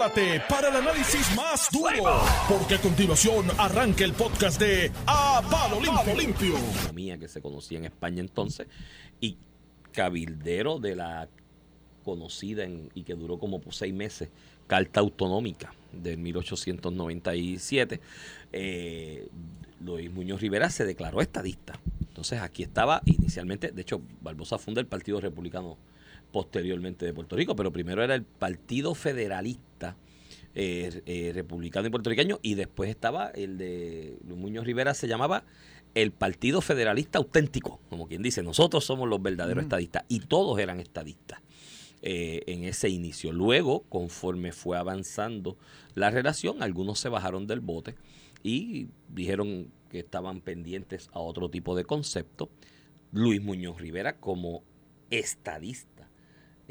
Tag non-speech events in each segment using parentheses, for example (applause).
Prepárate para el análisis más duro, porque a continuación arranca el podcast de A Palo Limpio. Limpio. que se conocía en España entonces y cabildero de la conocida y que duró como seis meses, Carta Autonómica del 1897. Eh, Luis Muñoz Rivera se declaró estadista. Entonces aquí estaba inicialmente, de hecho, Barbosa funda el Partido Republicano posteriormente de Puerto Rico, pero primero era el Partido Federalista eh, eh, Republicano y Puertorriqueño y después estaba el de Luis Muñoz Rivera, se llamaba el Partido Federalista Auténtico, como quien dice, nosotros somos los verdaderos estadistas y todos eran estadistas. Eh, en ese inicio. Luego, conforme fue avanzando la relación, algunos se bajaron del bote y dijeron que estaban pendientes a otro tipo de concepto. Luis Muñoz Rivera como estadista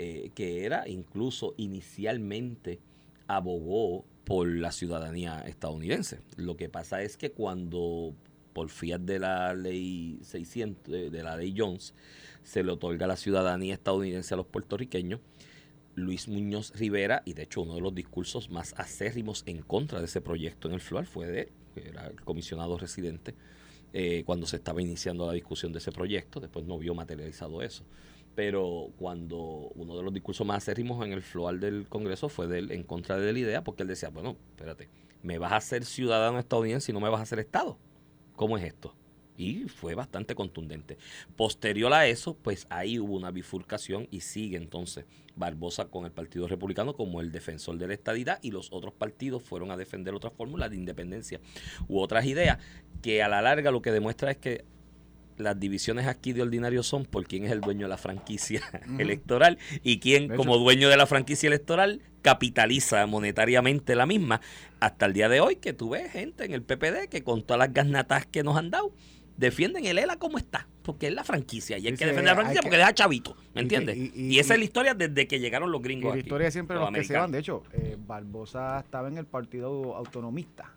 eh, que era, incluso inicialmente abogó por la ciudadanía estadounidense. Lo que pasa es que cuando por fiat de la ley 600, de la ley Jones, se le otorga la ciudadanía estadounidense a los puertorriqueños, Luis Muñoz Rivera, y de hecho uno de los discursos más acérrimos en contra de ese proyecto en el FLOAR fue de él, que era el comisionado residente, eh, cuando se estaba iniciando la discusión de ese proyecto, después no vio materializado eso pero cuando uno de los discursos más acérrimos en el floal del Congreso fue en contra de la idea, porque él decía, bueno, espérate, me vas a ser ciudadano estadounidense y no me vas a hacer Estado. ¿Cómo es esto? Y fue bastante contundente. Posterior a eso, pues ahí hubo una bifurcación y sigue entonces Barbosa con el Partido Republicano como el defensor de la estadidad y los otros partidos fueron a defender otras fórmulas de independencia u otras ideas que a la larga lo que demuestra es que las divisiones aquí de ordinario son por quién es el dueño de la franquicia (laughs) electoral y quién, como dueño de la franquicia electoral, capitaliza monetariamente la misma. Hasta el día de hoy, que tú ves gente en el PPD que con todas las gasnatas que nos han dado, defienden el ELA como está, porque es la franquicia y hay que defender la franquicia porque deja chavito, ¿me entiendes? Y, esa es la historia desde que llegaron los gringos. Y la historia siempre los, que se van, de hecho, eh, Barbosa estaba en el partido autonomista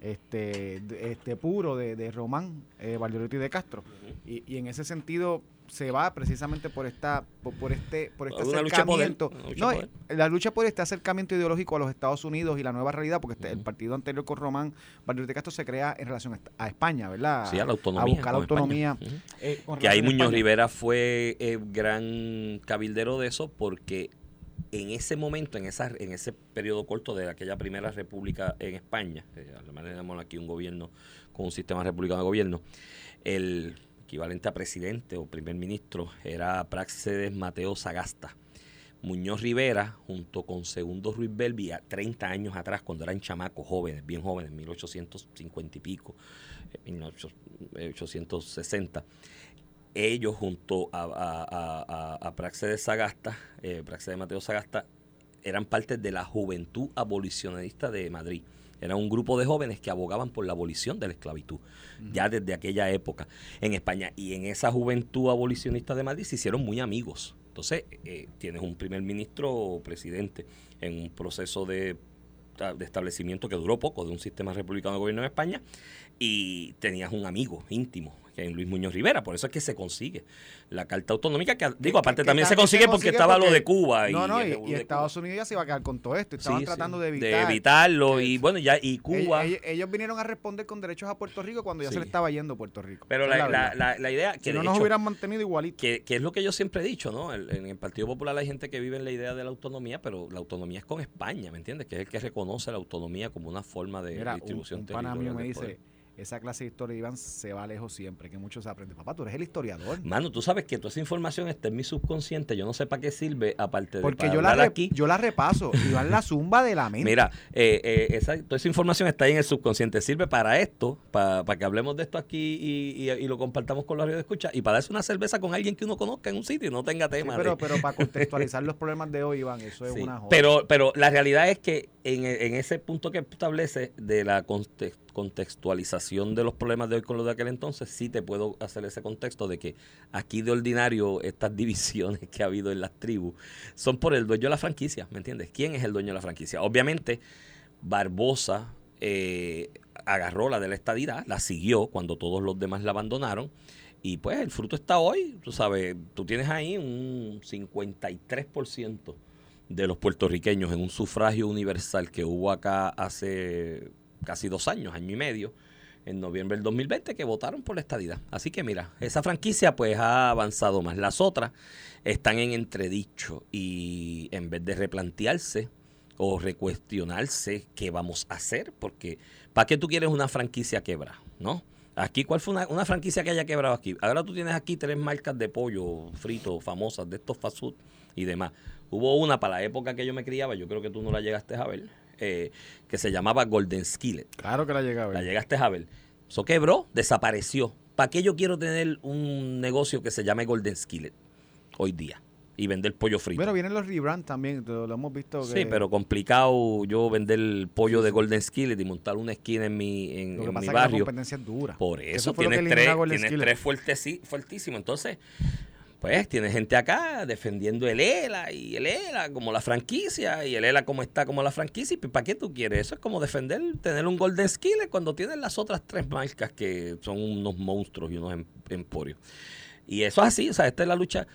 este, este puro de, de Román eh, de Castro. y, y, en ese sentido se va precisamente por esta por, este por este acercamiento. no, la lucha por este acercamiento ideológico a los Estados Unidos y la nueva realidad porque este, el partido anterior con Román Valderotti de Castro se crea en relación a España verdad sí a la autonomía a buscar la autonomía. Eh, que ahí Muñoz Rivera fue eh, gran cabildero de eso porque en ese momento, en, esa, en ese periodo corto de aquella primera república en España, eh, llamamos aquí un gobierno con un sistema republicano de gobierno, el equivalente a presidente o primer ministro era Praxedes Mateo Sagasta. Muñoz Rivera, junto con Segundo Ruiz Belvi, 30 años atrás, cuando eran chamacos jóvenes, bien jóvenes, 1850 y pico, 1860, ellos junto a, a, a, Praxe de Sagasta, eh, Praxe de Mateo Sagasta, eran parte de la Juventud Abolicionista de Madrid. Era un grupo de jóvenes que abogaban por la abolición de la esclavitud, ya desde aquella época en España. Y en esa juventud abolicionista de Madrid se hicieron muy amigos. Entonces, eh, tienes un primer ministro o presidente en un proceso de, de, establecimiento que duró poco de un sistema republicano de gobierno en España y tenías un amigo íntimo en Luis Muñoz Rivera. Por eso es que se consigue la carta autonómica, que digo, aparte también se consigue, porque estaba lo de Cuba. No, y, no, y, Estados Unidos ya se iba a quedar con todo esto. Estaban tratando de evitar. De evitarlo, y bueno, ya, y Cuba. Ellos, vinieron a responder con derechos a Puerto Rico cuando ya se le estaba yendo a Puerto Rico. Pero la, la, idea. Que no nos hubieran mantenido igualito. Que, es lo que yo siempre he dicho, ¿no? en el Partido Popular hay gente que vive en la idea de la autonomía, pero la autonomía es con España, ¿me entiendes? Que es el que reconoce la autonomía como una forma de distribución un, un me dice esa clase de historia, Iván, se va lejos siempre, que muchos aprenden. Papá, tú eres el historiador. Mano, tú sabes que toda esa información está en mi subconsciente, yo no sé para qué sirve, aparte de Porque yo la, aquí. yo la repaso, Iván la zumba de la mente. Mira, eh, eh, esa, toda esa información está ahí en el subconsciente, sirve para esto, para, que hablemos de esto aquí y, lo compartamos con los de escucha, y para darse una cerveza con alguien que uno conozca en un sitio y no tenga tema. pero, pero para (laughs) contextualizar los problemas de hoy, Iván, eso es una joda. Pero, pero la realidad es que en, en ese punto que establece de la contextualización, contextualización de los problemas de hoy con los de aquel entonces, sí te puedo hacer ese contexto de que aquí de ordinario estas (laughs) divisiones que ha habido en las tribus son por el dueño de la franquicia, ¿me entiendes? ¿Quién es el dueño de la franquicia? Obviamente, Barbosa eh, agarró la de la estadidad, la siguió cuando todos los demás la abandonaron. Y pues el fruto está hoy, tú sabes, tú tienes ahí un 53% de los puertorriqueños en un sufragio universal que hubo acá hace casi dos años, año y medio, en noviembre del 2020, que votaron por la estadidad. Así que mira, esa franquicia pues ha avanzado más. Las otras están en entredicho y en vez de replantearse o recuestionarse qué vamos a hacer, porque ¿para qué tú quieres una franquicia quebra? ¿No? Aquí, ¿cuál fue una, franquicia que haya quebrado aquí? Ahora tú tienes aquí tres marcas de pollo frito famosas de estos fast food y demás. Hubo una para la época que yo me criaba, yo creo que tú no la llegaste a ver, eh, que se llamaba Golden Skillet. Claro que la llegué a ver. La llegaste a ver. Eso quebró, desapareció. ¿Para qué yo quiero tener un negocio que se llame Golden Skillet hoy día? y vender pollo frito. Bueno, vienen los rebrand también, lo, hemos visto. Sí, pero complicado yo vender el pollo de Golden Skillet y montar una esquina en mi, en, lo que pasa mi barrio. Es la competencia es dura. Por eso, tienes tres, tienes tres fuertísimos. Entonces, pues tiene gente acá defendiendo el ELA y el ELA como la franquicia y el ELA como está como la franquicia. ¿Y para qué tú quieres? Eso es como defender, tener un Golden Skillet cuando tienes las otras tres marcas que son unos monstruos y unos em, emporios. Y eso es así, o sea, esta es la lucha.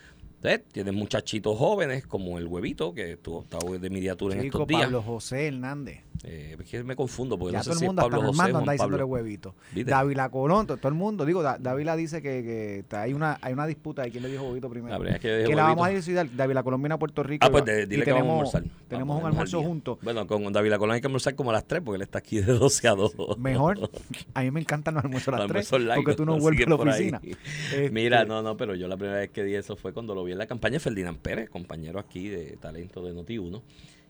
Tienes muchachitos jóvenes como el huevito, que estuvo, estaba de mediatura en estos días. Pablo José Hernández. Eh, es que me confundo porque ya no todo sé el mundo, si es Pablo José anda diciendo el huevito. Dávila Colón, todo, el mundo. Digo, Dávila dice que, que, hay una hay una disputa de quién le dijo huevito primero. La que, que la vamos a decir. Dávila Colón viene a Puerto Rico. Ah, pues dile que tenemos, vamos a almorzar. Tenemos un almuerzo juntos. Bueno, con Dávila Colón hay que almorzar como a las 3 porque él está aquí de 12 a 2. Mejor. A mí me encantan los almuerzos a las 3 porque tú no vuelves a la oficina. Mira, este no, no, pero yo la primera vez que di eso fue cuando lo vi en la campaña de Ferdinand Pérez, compañero aquí de talento de Noti1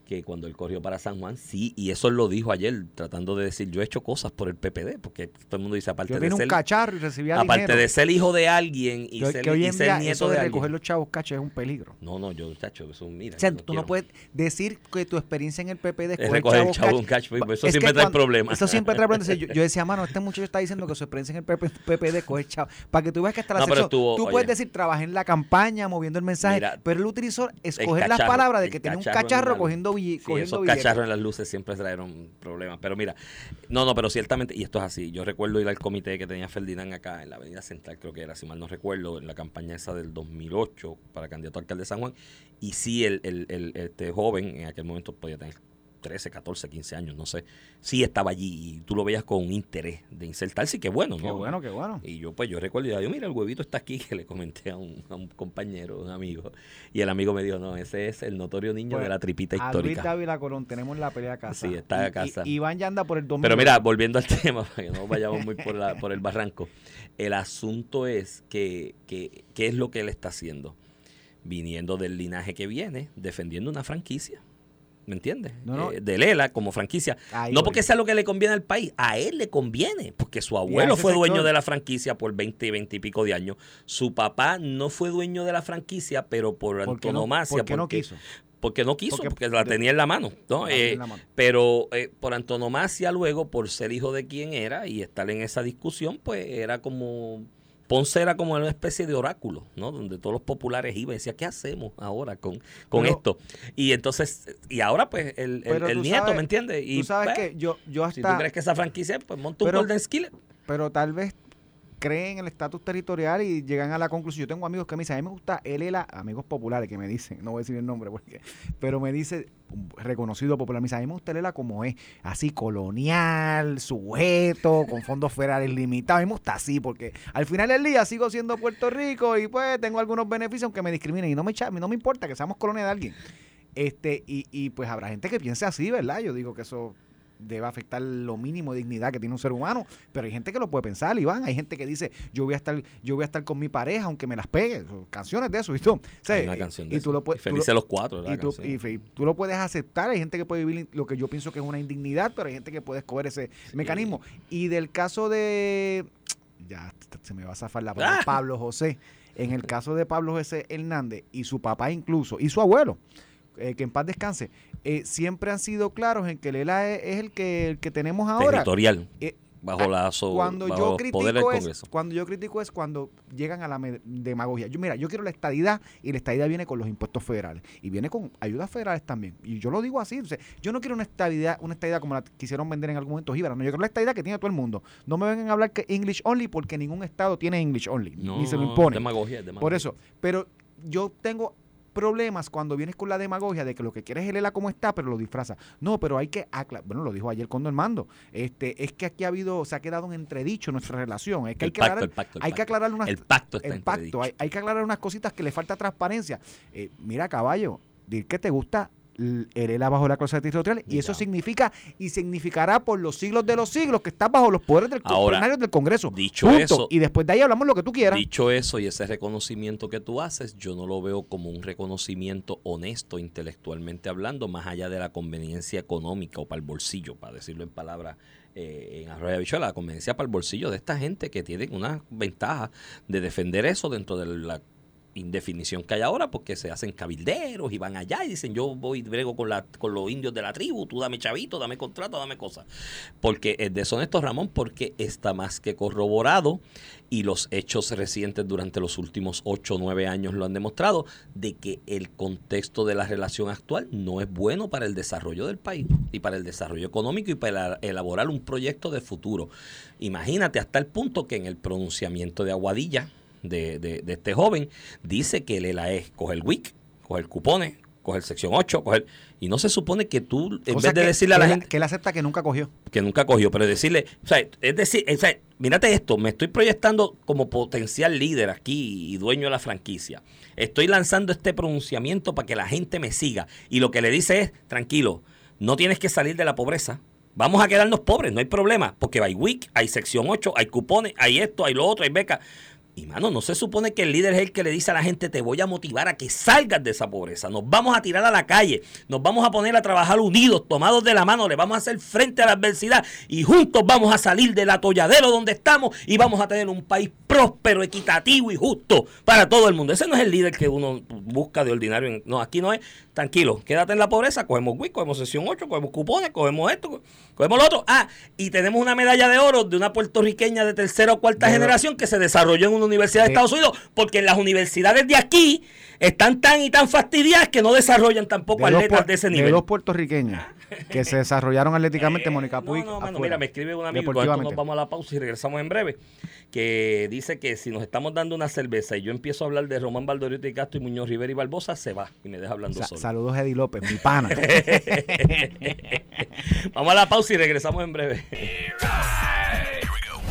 que cuando él corrió para San Juan, sí, y eso lo dijo ayer, tratando de decir, yo he hecho cosas por el PPD, porque todo el mundo dice, aparte de ser... un cacharro y recibía Aparte de ser hijo de alguien y ser, que hoy en día nieto eso de, recoger los chavos cachos es un peligro. No, no, yo, chacho, eso mira. O sea, tú no puedes decir que tu experiencia en el PPD es recoger chavos un cacho, pues, eso siempre trae problemas. Eso siempre trae problemas. Yo, decía, mano, este muchacho está diciendo que su experiencia en el PPD es coger chavos. Para que tú veas que hasta la no, tú puedes decir, trabajé en la campaña, moviendo el mensaje, pero él utilizó escoger las palabras de que tenía un cacharro cogiendo billetes cacharros en las luces siempre trajeron problemas. Pero mira, no, no, pero ciertamente, y esto es así. Yo recuerdo ir al comité que tenía Ferdinand acá en la Avenida Central, creo que era, si mal no recuerdo, en la campaña esa del 2008 para candidato a alcalde de San Juan. Y sí, el, el, el, este joven en aquel momento podía tener 13, 14, 15 años, no sé, sí estaba allí y tú lo veías con un interés de insertarse y qué bueno, ¿no? Qué bueno, qué bueno. Y yo pues yo recuerdo, y yo, mira, el huevito está aquí, (laughs) que le comenté a un, compañero, un amigo, y el amigo me dijo, no, ese es el notorio niño de pues, la tripita histórica. A Luis Colón, tenemos la pelea a casa. Sí, está a casa. Y, Iván ya anda por el domingo. Pero mira, volviendo al (laughs) tema, para que no vayamos muy por, la, por el barranco, el asunto es que, que, ¿qué es lo que él está haciendo? Viniendo del linaje que viene, defendiendo una franquicia ¿Me entiendes? Eh, de Lela como franquicia. no porque sea lo que le conviene al país, a él le conviene, porque su abuelo fue dueño de la franquicia por 20, 20 y pico de años. Su papá no fue dueño de la franquicia, pero por antonomasia. ¿Por qué no quiso? Porque no quiso, porque, la tenía en la mano. ¿no? Eh, pero eh, por antonomasia luego, por ser hijo de quien era y estar en esa discusión, pues era como Ponce era como una especie de oráculo, ¿no? Donde todos los populares iban y decían, ¿qué hacemos ahora con, con esto? Y entonces, y ahora pues el, el, nieto, ¿me entiendes? Y, tú sabes pues, que yo, yo hasta... Si tú crees que esa franquicia, pues monta un Golden Skillet. Pero tal vez creen en el estatus territorial y llegan a la conclusión. Yo tengo amigos que me dicen, a mí me gusta él, amigos populares que me dicen, no voy a decir el nombre, porque, pero me dice, reconocido popular, me dice, a mí me gusta Lela como es, así colonial, sujeto, con fondos federales limitados. A mí me gusta así, porque al final del día sigo siendo Puerto Rico y pues tengo algunos beneficios aunque me discriminen y no me, no me importa que seamos colonia de alguien. Este, y, y pues habrá gente que piense así, ¿verdad? Yo digo que eso debe afectar lo mínimo de dignidad que tiene un ser humano, pero hay gente que lo puede pensar, Iván, hay gente que dice, yo voy a estar yo voy a estar con mi pareja aunque me las pegue, canciones de eso, ¿viste? O una canción de y tú lo puedes Felices los cuatro, y tú, y, tú, lo puedes aceptar, hay gente que puede vivir lo que yo pienso que es una indignidad, pero hay gente que puede escoger ese mecanismo. Y del caso de ya se me va a zafar la palabra ¡Ah! Pablo José, en el caso de Pablo José Hernández y su papá incluso y su abuelo, eh, que en paz descanse, eh, siempre han sido claros en que el ELA es, el, que, el que tenemos ahora. Territorial. Eh, bajo la cuando yo critico es, Cuando yo critico es cuando llegan a la demagogia. Yo, mira, yo quiero la estadidad y la estadidad viene con los impuestos federales y viene con ayudas federales también. Y yo lo digo así. yo no quiero una estadidad, una estadidad como la quisieron vender en algún momento Gibran. No, yo quiero la estadidad que tiene todo el mundo. No me vengan a hablar que English only porque ningún estado tiene English only. ni se lo impone. Demagogia, demagogia. Por eso. Pero yo tengo problemas cuando vienes con la demagogia de que lo que quieres es el como está, pero lo disfraza. No, pero hay que aclarar, bueno, lo dijo ayer con Mando, este, es que aquí ha habido, se ha quedado en entredicho nuestra relación. Es que hay que aclarar, hay que aclarar unas, el pacto el pacto, hay, hay, que aclarar unas cositas que le falta transparencia. Eh, mira, caballo, dir que te gusta hereda bajo la clase territorial y eso significa y significará por los siglos de los siglos que estás bajo los poderes del, Ahora, del Congreso. Dicho eso, y después de ahí hablamos lo que tú quieras. Dicho eso y ese reconocimiento que tú haces, yo no lo veo como un reconocimiento honesto intelectualmente hablando, más allá de la conveniencia económica o para el bolsillo, para decirlo en palabras eh, en Arroyo la conveniencia para el bolsillo de esta gente que tiene una ventaja de defender eso dentro de la indefinición que hay ahora porque se hacen cabilderos y van allá y dicen yo voy brego con, la, con los indios de la tribu, tú dame chavito, dame contrato, dame cosas. Porque es deshonesto Ramón porque está más que corroborado y los hechos recientes durante los últimos 8 o 9 años lo han demostrado de que el contexto de la relación actual no es bueno para el desarrollo del país y para el desarrollo económico y para elaborar un proyecto de futuro. Imagínate hasta el punto que en el pronunciamiento de Aguadilla, de, de, este joven, dice que el ELAE coge el WIC, coge el cupones, coge el sección 8, coge y no se supone que tú, en vez de decirle a la gente... Que él acepta que nunca cogió. Que nunca cogió, pero decirle, o sea, es decir, o sea, mírate esto, me estoy proyectando como potencial líder aquí y dueño de la franquicia. Estoy lanzando este pronunciamiento para que la gente me siga. Y lo que le dice es, tranquilo, no tienes que salir de la pobreza. Vamos a quedarnos pobres, no hay problema, porque hay WIC, hay sección 8, hay cupones, hay esto, hay lo otro, hay becas. Y mano, no se supone que el líder es el que le dice a la gente, te voy a motivar a que salgas de esa pobreza. Nos vamos a tirar a la calle, nos vamos a poner a trabajar unidos, tomados de la mano, le vamos a hacer frente a la adversidad y juntos vamos a salir del atolladero donde estamos y vamos a tener un país próspero, equitativo y justo para todo el mundo. Ese no es el líder que uno busca de ordinario. No, aquí no es, tranquilo, quédate en la pobreza, cogemos WIC, cogemos sesión 8, cogemos cupones, cogemos esto, cogemos lo otro. Ah, y tenemos una medalla de oro de una puertorriqueña de tercera o cuarta generación que se desarrolló en un universidad de Estados Unidos, porque en las universidades de aquí están tan y tan fastidiadas que no desarrollan tampoco atletas de ese nivel. De dos puertorriqueños que se desarrollaron atléticamente, (laughs) Mónica Puig. No, no, mira, me escribe un amigo, nos vamos a la pausa y regresamos en breve, que dice que si nos estamos dando una cerveza y yo empiezo a hablar de Román Valdorito y Castro y Muñoz Rivera y Barbosa, se va y me deja hablando solo. Saludos, Eddie López, mi pana. (laughs) vamos a la pausa y regresamos en breve.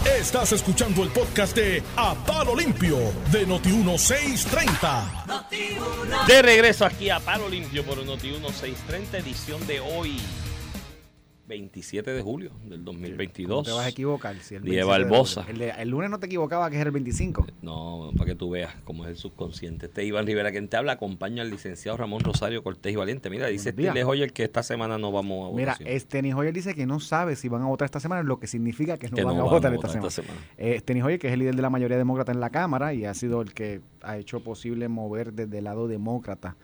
Estás escuchando el podcast de A Palo Limpio de Noti1630. de regreso aquí a Palo Limpio por Noti1630, edición de hoy. 27 de julio del 2022. No te vas a equivocar. Si el Barbosa. El, lunes no te equivocaba que es el 25. No, para que tú veas cómo es el subconsciente. Este Iván Rivera, quien te habla, acompaña al licenciado Ramón Rosario Cortés y Valiente. Mira, dice Steny Hoyer que esta semana no vamos a votar. Mira, Steny Hoyer dice que no sabe si van a votar esta semana, lo que significa que no van a votar, esta, semana. Esta Hoyer, que es el líder de la mayoría demócrata en la Cámara y ha sido el que ha hecho posible mover desde el lado demócrata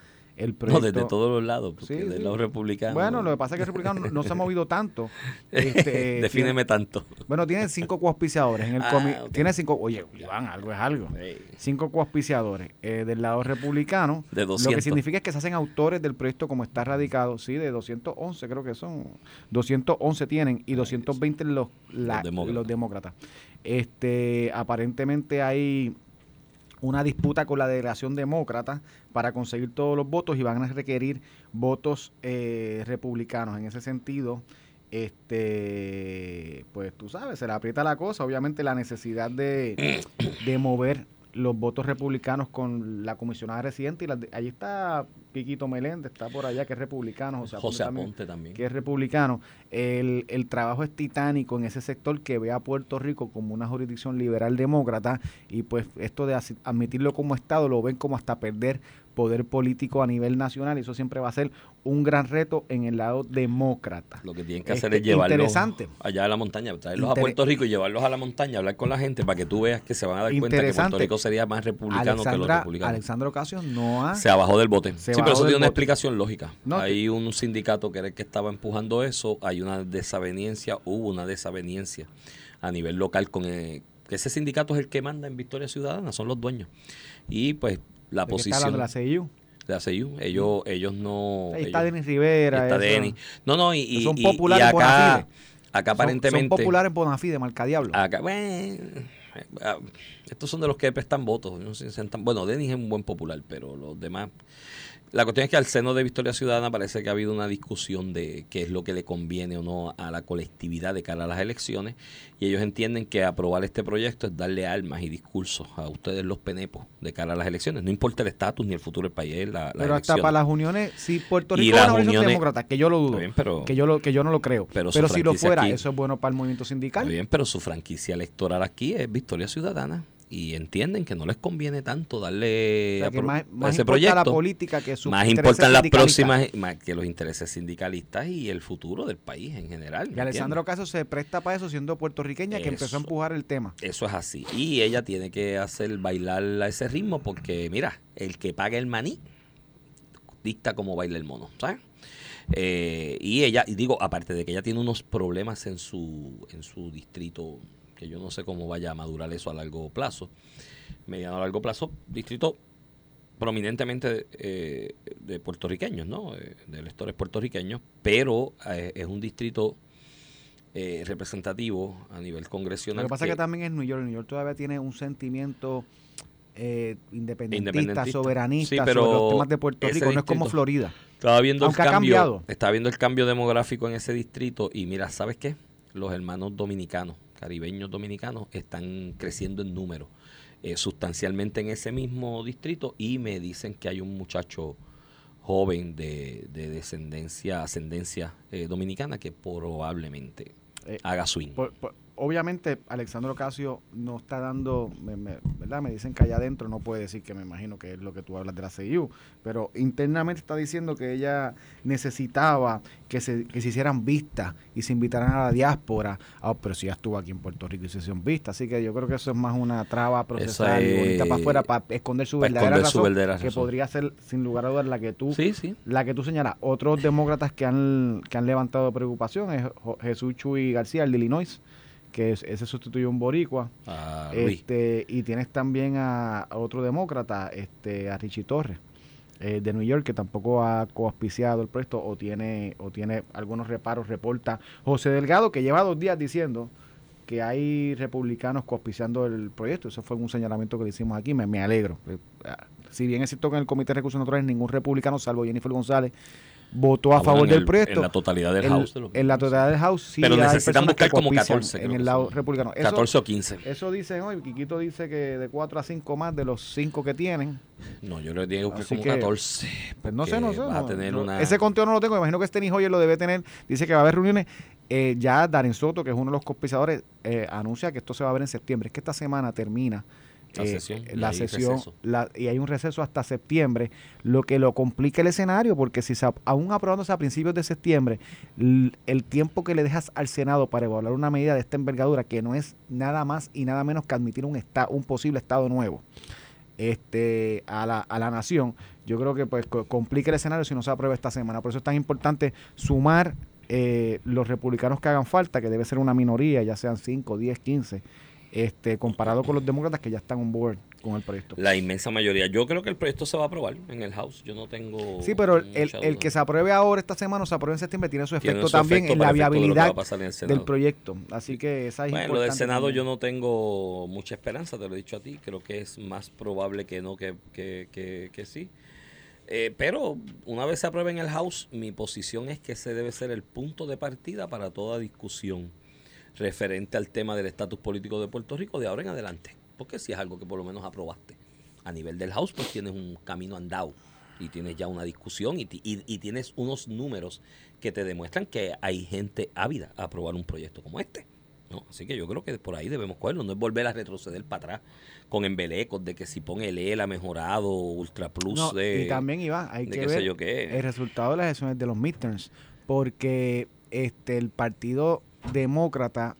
no, desde todos los lados, porque de los republicanos. Bueno, lo que pasa es que el republicano no se ha movido tanto. (laughs) Este, Defíneme tanto. Bueno, tiene cinco coauspiciadores en el (laughs) ah, Tiene cinco. Oye, Iván, algo es algo. Cinco coauspiciadores eh, del lado republicano. De 200. Lo que significa es que se hacen autores del proyecto como está radicado. Sí, de 211 creo que son. 211 tienen y 220 los, los, demócratas. los demócratas. Este, aparentemente hay una disputa con la delegación demócrata para conseguir todos los votos y van a requerir votos eh, republicanos. En ese sentido, este, pues tú sabes, se le aprieta la cosa. Obviamente la necesidad de, de mover los votos republicanos con la comisionada residente y la, ahí está Piquito Meléndez, está por allá que es republicano, José, Aponte, también, que es republicano. El, el trabajo es titánico en ese sector que ve a Puerto Rico como una jurisdicción liberal demócrata y pues esto de admitirlo como Estado lo ven como hasta perder poder político a nivel nacional y eso siempre va a ser un gran reto en el lado demócrata. Lo que tienen que hacer es este, llevarlos allá a la montaña, traerlos a Puerto Rico y llevarlos a la montaña, hablar con la gente para que tú veas que se van a dar cuenta que Puerto Rico sería más republicano que los republicanos. Alexandro Ocasio no ha... Se bajó del bote. sí, pero eso tiene una explicación lógica. hay un sindicato que era el que estaba empujando eso, hay una desaveniencia, hubo una desaveniencia a nivel local con... Eh, ese sindicato es el que manda en Victoria Ciudadana, son los dueños. Y pues la posición. de la CIU? De la CIU. Ellos, ellos no. Ahí está Denis Rivera. Está Denis. No, no, y, son populares acá, acá aparentemente. Son, populares en Bonafide, Marcadiablo. Acá, bueno, estos son de los que prestan votos. bueno, Denis es un buen popular, pero los demás. La cuestión es que al seno de Victoria Ciudadana parece que ha habido una discusión de qué es lo que le conviene o no a la colectividad de cara a las elecciones y ellos entienden que aprobar este proyecto es darle almas y discursos a ustedes los penepos de cara a las elecciones. No importa el estatus ni el futuro del país. La, pero hasta para las uniones, si Puerto Rico es una uniones, demócrata, que yo lo dudo, que, yo lo, que yo no lo creo, pero, si lo fuera, eso es bueno para el movimiento sindical. bien, pero su franquicia electoral aquí es Victoria Ciudadana y entienden que no les conviene tanto darle más, ese proyecto. la política que más importan las próximas más que los intereses sindicalistas y el futuro del país en general. Y Alessandro Caso se presta para eso siendo puertorriqueña que empezó a empujar el tema. Eso es así. Y ella tiene que hacer bailar a ese ritmo porque mira, el que paga el maní dicta cómo baila el mono, ¿sabes? Eh, y ella, y digo, aparte de que ella tiene unos problemas en su, en su distrito que yo no sé cómo vaya a madurar eso a largo plazo, mediano a largo plazo, distrito prominentemente eh, de puertorriqueños, ¿no? Eh, de electores puertorriqueños, pero eh, es un distrito representativo a nivel congresional. Lo que pasa es que también en New York, New York todavía tiene un sentimiento independentista, soberanista pero sobre los temas de Puerto Rico, no es como Florida. Estaba viendo el cambio, estaba viendo el cambio demográfico en ese distrito y mira, ¿sabes qué? Los hermanos dominicanos caribeños dominicanos están creciendo en número eh, sustancialmente en ese mismo distrito y me dicen que hay un muchacho joven de, descendencia, ascendencia eh, dominicana que probablemente eh, haga swing obviamente Alexandro Casio no está dando, ¿verdad? Me dicen que allá adentro no puede decir que me imagino que es lo que tú hablas de la CIU, pero internamente está diciendo que ella necesitaba que se, que se hicieran vistas y se invitaran a la diáspora. Ah, pero si ya estuvo aquí en Puerto Rico y se hicieron vistas, así que yo creo que eso es más una traba procesal y bonita para afuera para esconder su verdadera, razón, que podría ser sin lugar a dudas la que tú la que tú señalas. Otros demócratas que han que han levantado preocupación es Jesús Chuy García, el de Illinois que ese sustituyó un boricua. Ah, este, y tienes también a, otro demócrata, este, a Richie Torres. Eh, de New York que tampoco ha coauspiciado el proyecto o tiene o tiene algunos reparos reporta José Delgado que lleva dos días diciendo que hay republicanos coauspiciando el proyecto eso fue un señalamiento que le hicimos aquí me, me alegro eh, si bien es cierto que en el Comité de Recursos Naturales ningún republicano salvo Jennifer González votó a favor del proyecto. En la totalidad del House. en la totalidad del House, sí. Pero necesitan buscar como 14. En el lado republicano. 14 o 15. Eso dicen hoy. Quiquito dice que de 4 a 5 más de los 5 que tienen. No, yo le digo que como 14. Pues no sé, no sé. Ese conteo no lo tengo. imagino que Steny Hoyer lo debe tener. Dice que va a haber reuniones. Eh, ya Darren Soto, que es uno de los cospisadores, eh, anuncia que esto se va a ver en septiembre. Es que esta semana termina la eh, sesión, la y, sesión y hay un receso hasta septiembre, lo que lo complica el escenario, porque si aún aprobándose a principios de septiembre, el tiempo que le dejas al Senado para evaluar una medida de esta envergadura, que no es nada más y nada menos que admitir un, un posible Estado nuevo este, a, la, a la nación, yo creo que pues complica el escenario si no se aprueba esta semana. Por eso es tan importante sumar eh, los republicanos que hagan falta, que debe ser una minoría, ya sean 5, 10, 15 este, comparado con los demócratas que ya están on board con el proyecto. La inmensa mayoría. Yo creo que el proyecto se va a aprobar en el House. Yo no tengo. Sí, pero el, que se apruebe ahora esta semana o se apruebe en septiembre tiene su efecto también en la viabilidad del proyecto. Así que esa es Bueno, lo del Senado yo no tengo mucha esperanza, te lo he dicho a ti. Creo que es más probable que no que, que, que, que sí. Eh, pero una vez se apruebe en el House, mi posición es que ese debe ser el punto de partida para toda discusión referente al tema del estatus político de Puerto Rico de ahora en adelante. Porque si es algo que por lo menos aprobaste a nivel del House, pues tienes un camino andado y tienes ya una discusión y, y, tienes unos números que te demuestran que hay gente ávida a aprobar un proyecto como este. ¿no? Así que yo creo que por ahí debemos cogerlo, no es volver a retroceder para atrás con embelecos de que si pone el EL ha mejorado, Ultra Plus Y también, Iván, hay que ver el resultado de las elecciones de los midterms, porque este el partido demócrata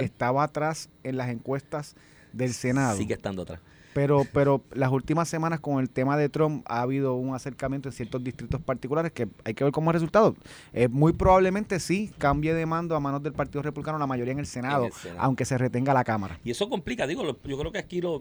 estaba atrás en las encuestas del Senado. Sigue estando atrás. Pero, pero las últimas semanas con el tema de Trump ha habido un acercamiento en ciertos distritos particulares que hay que ver cómo resultado. Eh, muy probablemente sí cambie de mando a manos del Partido Republicano la mayoría en el Senado, aunque se retenga la Cámara. Y eso complica, digo, yo creo que aquí los,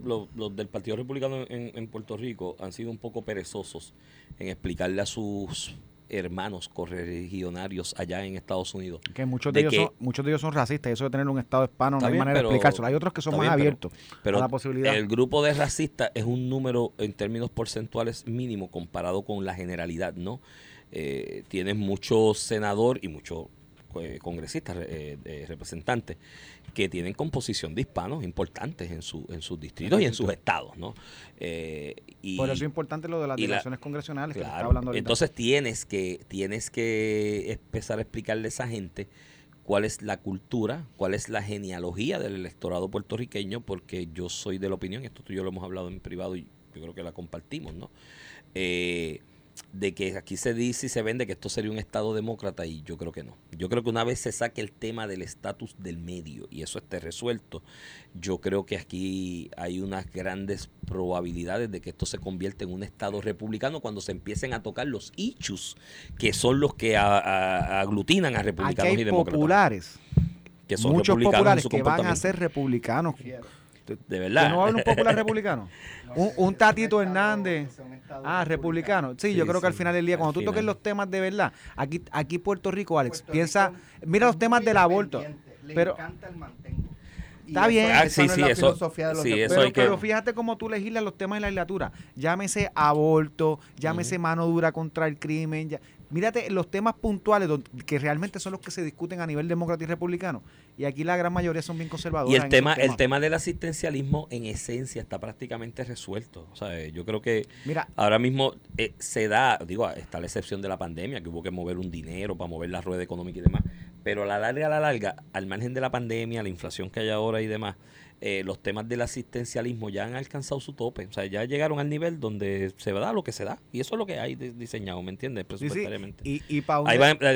del Partido Republicano en, en Puerto Rico han sido un poco perezosos en explicarle a sus hermanos correligionarios allá en Estados Unidos. Que muchos de, ellos, son, muchos de ellos son racistas y eso de tener un Estado hispano no hay manera de explicárselo. Hay otros que son más abiertos pero, a la posibilidad. El grupo de racistas es un número en términos porcentuales mínimo comparado con la generalidad, ¿no? Eh, tienes muchos senadores y muchos eh, congresistas, eh, representantes, que tienen composición de hispanos importantes en, su, en sus distritos y en sus estados. ¿no? Eh, y, Por eso es importante lo de las delegaciones congresionales que hablando Entonces tienes que, tienes que empezar a explicarle a esa gente cuál es la cultura, cuál es la genealogía del electorado puertorriqueño, porque yo soy de la opinión, esto tú y yo lo hemos hablado en privado y yo creo que la compartimos, ¿no? Eh, de que aquí se dice y se vende que esto sería un Estado demócrata y yo creo que no. Yo creo que una vez se saque el tema del estatus del medio y eso esté resuelto, yo creo que aquí hay unas grandes probabilidades de que esto se convierta en un Estado republicano cuando se empiecen a tocar los hechos que son los que aglutinan a republicanos y demócratas. populares. Que son muchos populares que van a ser republicanos. De verdad. ¿No habla un popular (laughs) republicano? un, Tatito Hernández. Ah, republicano. Sí, yo creo que al final del día, cuando tú toques los temas de verdad, aquí, aquí Puerto Rico, Alex, piensa, mira los temas del aborto. pero, Está bien. Ah, sí, sí, eso, pero, pero, fíjate cómo tú legislas los temas de la legislatura. Llámese aborto, llámese mano dura contra el crimen. Ya, mírate los temas puntuales que realmente son los que se discuten a nivel demócrata y republicano. Y aquí la gran mayoría son bien conservadores. Y el tema, el tema del asistencialismo en esencia está prácticamente resuelto. O sea, yo creo que Mira, ahora mismo eh, se da, digo, está la excepción de la pandemia, que hubo que mover un dinero para mover la rueda económica y demás. Pero a la larga, a la larga, al margen de la pandemia, la inflación que hay ahora y demás, eh, los temas del asistencialismo ya han alcanzado su tope. O sea, ya llegaron al nivel donde se da lo que se da. Y eso es lo que hay diseñado, ¿me entiendes? Presupuestariamente. Y,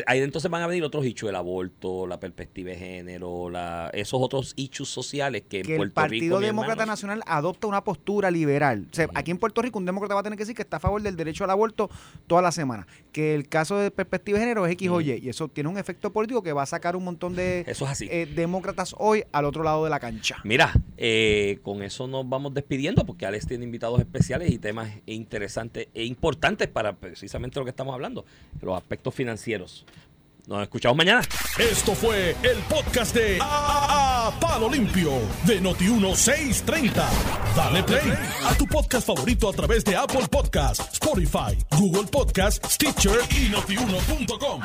ahí, entonces van a venir otros hechos, el aborto, la perspectiva de género, la, esos otros hechos sociales que, que el Partido Demócrata Nacional adopta una postura liberal. O sea, aquí en Puerto Rico un demócrata va a tener que decir que está a favor del derecho al aborto toda la semana. Que el caso de perspectiva de género es X o Y. Y eso tiene un efecto político que va a sacar un montón de eh, demócratas hoy al otro lado de la cancha. Mira, eh, con eso nos vamos despidiendo porque Alex tiene invitados especiales y temas interesantes e importantes para precisamente lo que estamos hablando, los aspectos financieros. Nos escuchamos mañana. Esto fue el podcast de a, Palo Limpio de Noti1630. Dale play a tu podcast favorito a través de Apple Podcasts, Spotify, Google Podcasts, Stitcher y notiuno.com.